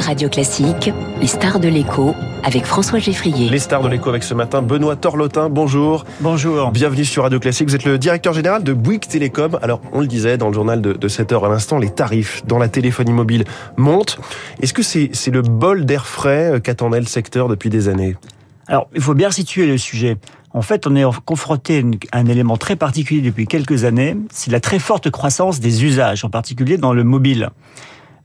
Radio Classique, les stars de l'écho avec François Geffrier. Les stars de l'écho avec ce matin, Benoît Torlotin, bonjour. Bonjour. Bienvenue sur Radio Classique, vous êtes le directeur général de Bouygues Télécom. Alors, on le disait dans le journal de, 7 heures à l'instant, les tarifs dans la téléphonie mobile montent. Est-ce que c'est le bol d'air frais euh, qu'attendait le secteur depuis des années? Alors, il faut bien situer le sujet. En fait, on est confronté à un élément très particulier depuis quelques années, c'est la très forte croissance des usages, en particulier dans le mobile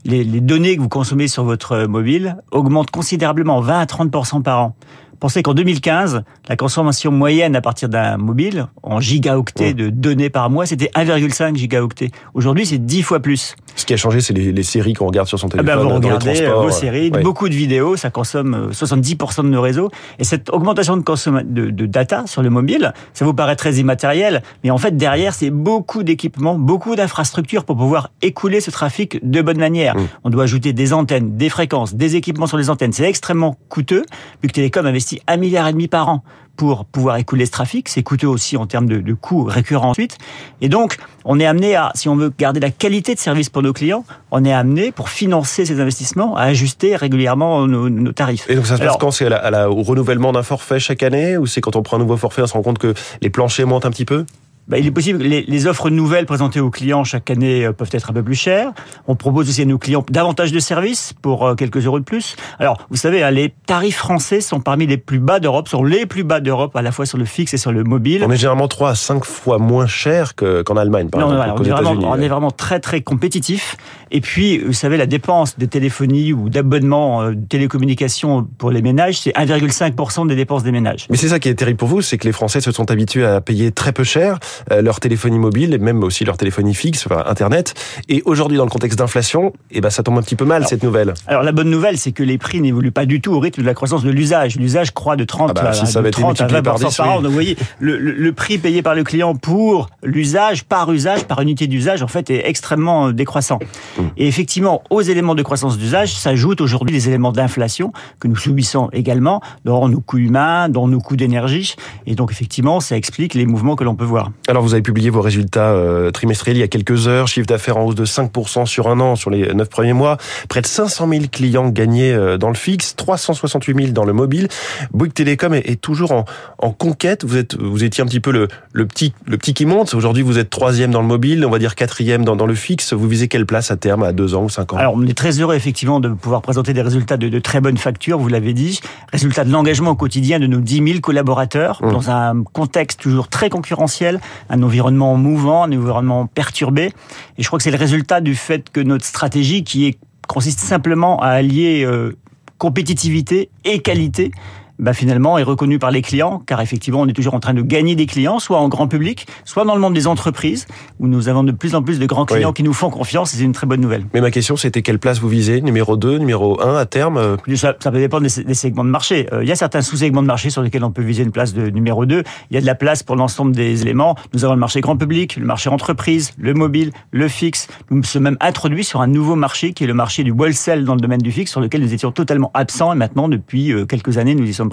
les, données que vous consommez sur votre mobile augmentent considérablement, 20 à 30% par an. Pensez qu'en 2015, la consommation moyenne à partir d'un mobile, en gigaoctets de données par mois, c'était 1,5 gigaoctets. Aujourd'hui, c'est 10 fois plus. Ce qui a changé, c'est les, séries qu'on regarde sur son téléphone. Ah ben vous regardez euh, vos séries, beaucoup de vidéos, ça consomme 70% euh, de nos réseaux. Et cette augmentation de, de, de, data sur le mobile, ça vous paraît très immatériel, mais en fait, derrière, c'est beaucoup d'équipements, beaucoup d'infrastructures pour pouvoir écouler ce trafic de bonne manière. Mm. On doit ajouter des antennes, des fréquences, des équipements sur les antennes. C'est extrêmement coûteux, vu que Télécom investit un milliard et demi par an pour pouvoir écouler ce trafic. C'est coûteux aussi en termes de, de, coûts récurrents ensuite. Et donc, on est amené à, si on veut garder la qualité de service pour nos clients, on est amené, pour financer ces investissements, à ajuster régulièrement nos, tarifs. Et donc ça se passe quand? C'est au renouvellement d'un forfait chaque année ou c'est quand on prend un nouveau forfait, on se rend compte que les planchers montent un petit peu? Bah, il est possible que les, offres nouvelles présentées aux clients chaque année euh, peuvent être un peu plus chères. On propose aussi à nos clients davantage de services pour euh, quelques euros de plus. Alors, vous savez, hein, les tarifs français sont parmi les plus bas d'Europe, sont les plus bas d'Europe, à la fois sur le fixe et sur le mobile. On est généralement 3 à 5 fois moins cher qu'en Allemagne, par exemple. on, est vraiment, on est vraiment très très compétitif. Et puis, vous savez, la dépense de téléphonie ou d'abonnement euh, de télécommunications pour les ménages, c'est 1,5% des dépenses des ménages. Mais c'est ça qui est terrible pour vous, c'est que les Français se sont habitués à payer très peu cher. Euh, leur téléphonie mobile et même aussi leur téléphonie fixe, enfin Internet. Et aujourd'hui, dans le contexte d'inflation, eh ben, ça tombe un petit peu mal, cette nouvelle. Alors, la bonne nouvelle, c'est que les prix n'évoluent pas du tout au rythme de la croissance de l'usage. L'usage croît de 30, ah bah, à, de 30 à 20% par, an. Donc, vous voyez, le, le, prix payé par le client pour l'usage, par usage, par unité d'usage, en fait, est extrêmement décroissant. Mmh. Et effectivement, aux éléments de croissance d'usage s'ajoutent aujourd'hui les éléments d'inflation que nous subissons également dans nos coûts humains, dans nos coûts d'énergie. Et donc, effectivement, ça explique les mouvements que l'on peut voir. Alors, vous avez publié vos résultats euh, trimestriels il y a quelques heures. Chiffre d'affaires en hausse de 5% sur un an sur les 9 premiers mois. Près de 500 000 clients gagnés euh, dans le fixe, 368 000 dans le mobile. Bouygues Télécom est, toujours en, en, conquête. Vous êtes, vous étiez un petit peu le, le petit, le petit qui monte. Aujourd'hui, vous êtes troisième dans le mobile, on va dire quatrième dans, dans le fixe. Vous visez quelle place à terme, à deux ans ou cinq ans? Alors, on est très heureux effectivement de pouvoir présenter des résultats de, de très bonne facture. Vous l'avez dit, résultats de l'engagement au quotidien de nos 10 000 collaborateurs mmh. dans un contexte toujours très concurrentiel, un environnement mouvant, un environnement perturbé. Et je crois que c'est le résultat du fait que notre stratégie, qui consiste simplement à allier euh, compétitivité et qualité, bah finalement est reconnu par les clients, car effectivement on est toujours en train de gagner des clients, soit en grand public, soit dans le monde des entreprises, où nous avons de plus en plus de grands clients qui nous font confiance, et c'est une très bonne nouvelle. Mais ma question c'était quelle place vous visez? Numéro 2, numéro 1 à terme euh? Ça, ça, peut dépendre des, segments de marché. Euh, il y a certains sous-segments de marché sur lesquels on peut viser une place de numéro 2. Il y a de la place pour l'ensemble des éléments. Nous avons le marché grand public, le marché entreprise, le mobile, le fixe. Nous sommes même introduits sur un nouveau marché qui est le marché du wholesale dans le domaine du fixe, sur lequel nous étions totalement absents, et maintenant depuis euh, quelques années nous y sommes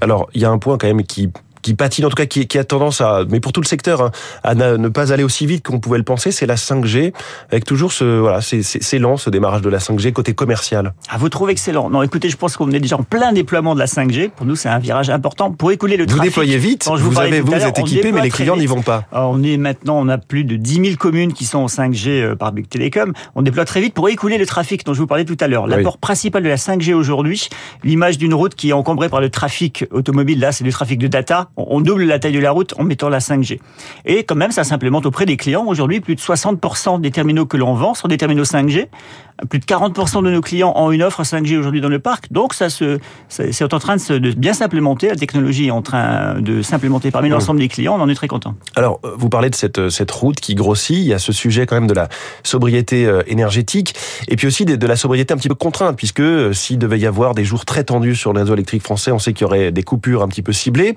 Alors, il y a un point quand même qui qui patine, en tout cas qui, qui, a tendance à, mais pour tout le secteur, hein, à ne pas aller aussi vite qu'on pouvait le penser, c'est la 5G, avec toujours ce, voilà, c'est lent ce démarrage de la 5G côté commercial. Ah, vous trouvez excellent Non, écoutez, je pense qu'on est déjà en plein déploiement de la 5G. Pour nous, c'est un virage important pour écouler le trafic. Vous déployez vite. Quand je vous, avez, vous, êtes équipé, mais les clients n'y vont pas. on est maintenant, on a plus de 10 000 communes qui sont en 5G euh, par Big Telecom. On déploie très vite pour écouler le trafic dont je vous parlais tout à l'heure. L'apport principal de la 5G aujourd'hui, l'image d'une route qui est encombrée par le trafic automobile, là, c'est du trafic de data. On double la taille de la route en mettant la 5G. Et quand même, ça s'implémente auprès des clients. Aujourd'hui, plus de 60% des terminaux que l'on vend sont des terminaux 5G. Plus de 40% de nos clients ont une offre 5G aujourd'hui dans le parc. Donc, ça se, c'est en train de, se, de bien s'implémenter. La technologie est en train de s'implémenter parmi l'ensemble des clients. On en est très content. Alors, euh, vous parlez de cette, cette route qui grossit. Il y a ce sujet quand même de la sobriété euh, énergétique. Et puis aussi de, la sobriété un petit peu contrainte, puisque euh, s'il devait y avoir des jours très tendus sur le réseau électrique français, on sait qu'il y aurait des coupures un petit peu ciblées.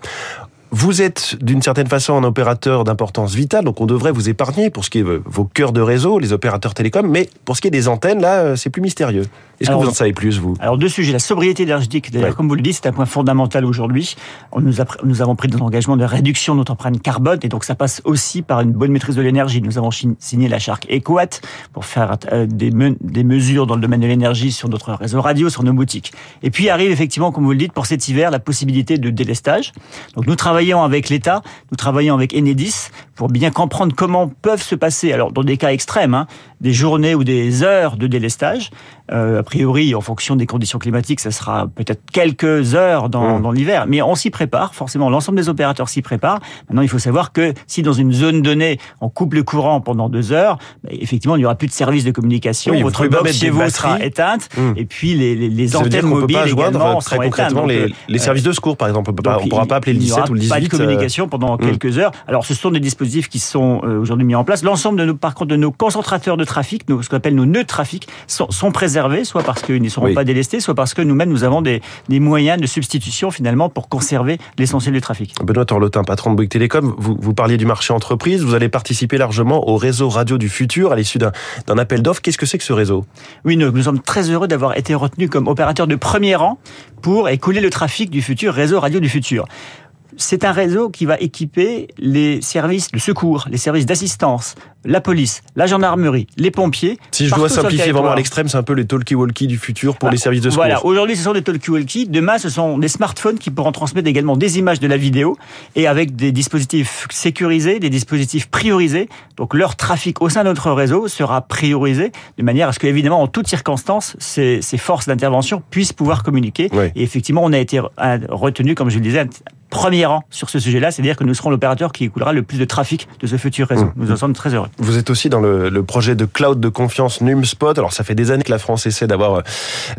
Vous êtes d'une certaine façon un opérateur d'importance vitale, donc on devrait vous épargner pour ce qui est vos cœurs de réseau, les opérateurs télécoms, mais pour ce qui est des antennes, là, euh, c'est plus mystérieux. Est-ce que vous en savez plus, vous? Alors, deux sujets. La sobriété énergétique, d'ailleurs, comme vous le dites, c'est un point fondamental aujourd'hui. Nous, nous avons pris des engagements de réduction de notre empreinte carbone, et donc ça passe aussi par une bonne maîtrise de l'énergie. Nous avons signé la charte EcoWatt pour faire euh, des, des mesures dans le domaine de l'énergie sur notre réseau radio, sur nos boutiques. Et puis arrive effectivement, comme vous le dites, pour cet hiver, la possibilité de délestage. Donc nous travaillons avec l'État, nous travaillons avec Enedis pour bien comprendre comment peuvent se passer, alors dans des cas extrêmes, hein, des journées ou des heures de délestage. Euh, a priori, en fonction des conditions climatiques, ça sera peut-être quelques heures dans, mmh. dans l'hiver, mais on s'y prépare. Forcément, l'ensemble des opérateurs s'y préparent. Maintenant, il faut savoir que si dans une zone donnée, on coupe le courant pendant deux heures, bah, effectivement, il n'y aura plus de service de communication. Votre box chez vous sera éteinte, mmh. et puis les, les, les antennes mobiles également très concrètement les, euh, les, services de secours, par exemple. On ne pourra pas appeler le 17 ou le 18. Pas de communication pendant mmh. quelques heures. Alors, ce sont des dispositifs qui sont euh, aujourd'hui mis en place. L'ensemble de nos, par contre, de nos concentrateurs de trafic, ce qu'on appelle nos nœuds de trafic, sont, sont préservés, soit parce qu'ils ne seront pas délestés, soit parce que nous-mêmes, nous avons des, des, moyens de substitution finalement pour conserver l'essentiel du trafic. Benoît Torlotin, patron de Bouygues Télécom, vous, vous parliez du marché entreprise, vous allez participer largement au réseau radio du futur à l'issue d'un appel d'offres. Qu'est-ce que c'est que ce réseau? Oui, nous, nous sommes très heureux d'avoir été retenus comme opérateur de premier rang pour écouler le trafic du futur réseau radio du futur c'est un réseau qui va équiper les services de secours, les services d'assistance, la police, la gendarmerie, les pompiers. Si je dois simplifier vraiment à l'extrême, c'est un peu les talkie-walkie du futur pour bah, les services de secours. Voilà, aujourd'hui ce sont des talkie-walkie, demain ce sont des smartphones qui pourront transmettre également des images de la vidéo et avec des dispositifs sécurisés, des dispositifs priorisés. Donc leur trafic au sein de notre réseau sera priorisé de manière à ce qu'évidemment en toutes circonstances ces, forces d'intervention puissent pouvoir communiquer. Et effectivement on a été retenu, comme je le disais, premier rang sur ce sujet-là, c'est-à-dire que nous serons l'opérateur qui écoulera le plus de trafic de ce futur réseau. Mmh. Nous en sommes très heureux. Vous êtes aussi dans le, le, projet de cloud de confiance NumSpot. Alors ça fait des années que la France essaie d'avoir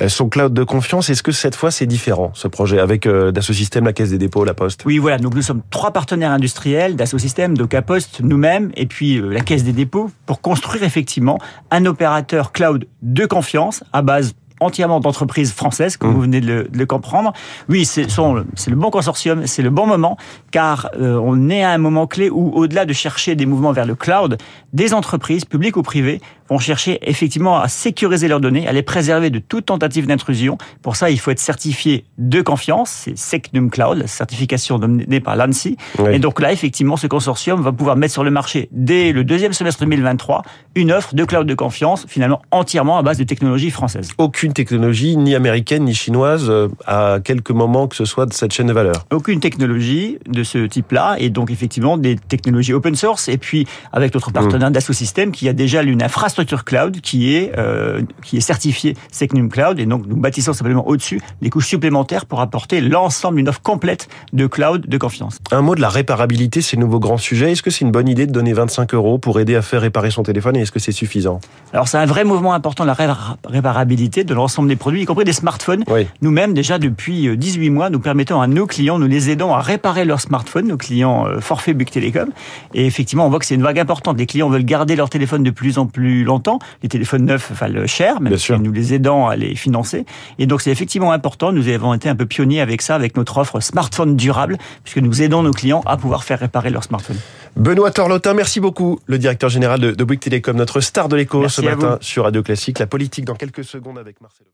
euh, son cloud de confiance. Est-ce que cette fois c'est différent ce projet avec euh, Dassault la Caisse des dépôts, la Poste? Oui, voilà. Donc nous sommes trois partenaires industriels, Dassault Systèmes, Poste, nous-mêmes et puis euh, la Caisse des dépôts pour construire effectivement un opérateur cloud de confiance à base entièrement d'entreprises françaises, comme mmh. vous venez de le, comprendre. Oui, c'est le bon consortium, c'est le bon moment, car euh, on est à un moment clé où, au-delà de chercher des mouvements vers le cloud, des entreprises, publiques ou privées, vont chercher effectivement à sécuriser leurs données, à les préserver de toute tentative d'intrusion. Pour ça, il faut être certifié de confiance, c'est Secnum Cloud, la certification donnée par l'ANSI. Et donc là, effectivement, ce consortium va pouvoir mettre sur le marché, dès le deuxième semestre 2023, une offre de cloud de confiance, finalement entièrement à base de technologies françaises. Aucune technologie, ni américaine, ni chinoise, euh, à quelque moment que ce soit de cette chaîne de valeur Aucune technologie de ce type-là, et donc effectivement des technologies open source, et puis avec notre partenaire mmh. Dassault Systèmes qui a déjà une infrastructure cloud qui est, euh, qui est certifiée Secnum Cloud, et donc nous bâtissons simplement au-dessus des couches supplémentaires pour apporter l'ensemble d'une offre complète de cloud de confiance. Un mot de la réparabilité, c'est le nouveau grand sujet. Est-ce que c'est une bonne idée de donner 25 euros pour aider à faire réparer son téléphone, et est-ce que c'est suffisant? Alors c'est un vrai mouvement important, la réparabilité de l'ensemble des produits, y compris des smartphones. Nous-mêmes, déjà depuis 18 euh, mois, nous permettons à nos clients, nous les aidons à réparer leurs smartphones, nos clients euh, forfait Bouygues Télécom. Et effectivement, on voit que c'est une vague importante. Les clients veulent garder leur téléphone de plus en plus longtemps. Les téléphones neufs valent cher, même si nous les aidons à les financer. Et donc, c'est effectivement important. Nous avons été un peu pionniers avec ça, avec notre offre smartphone durable, puisque nous aidons nos clients à pouvoir faire réparer leur smartphone. Benoît Torlotin, merci beaucoup, le directeur général de, de Bouygues Télécom, notre star de l'écho ce matin sur Radio Classique. La politique dans quelques secondes avec Marcelo.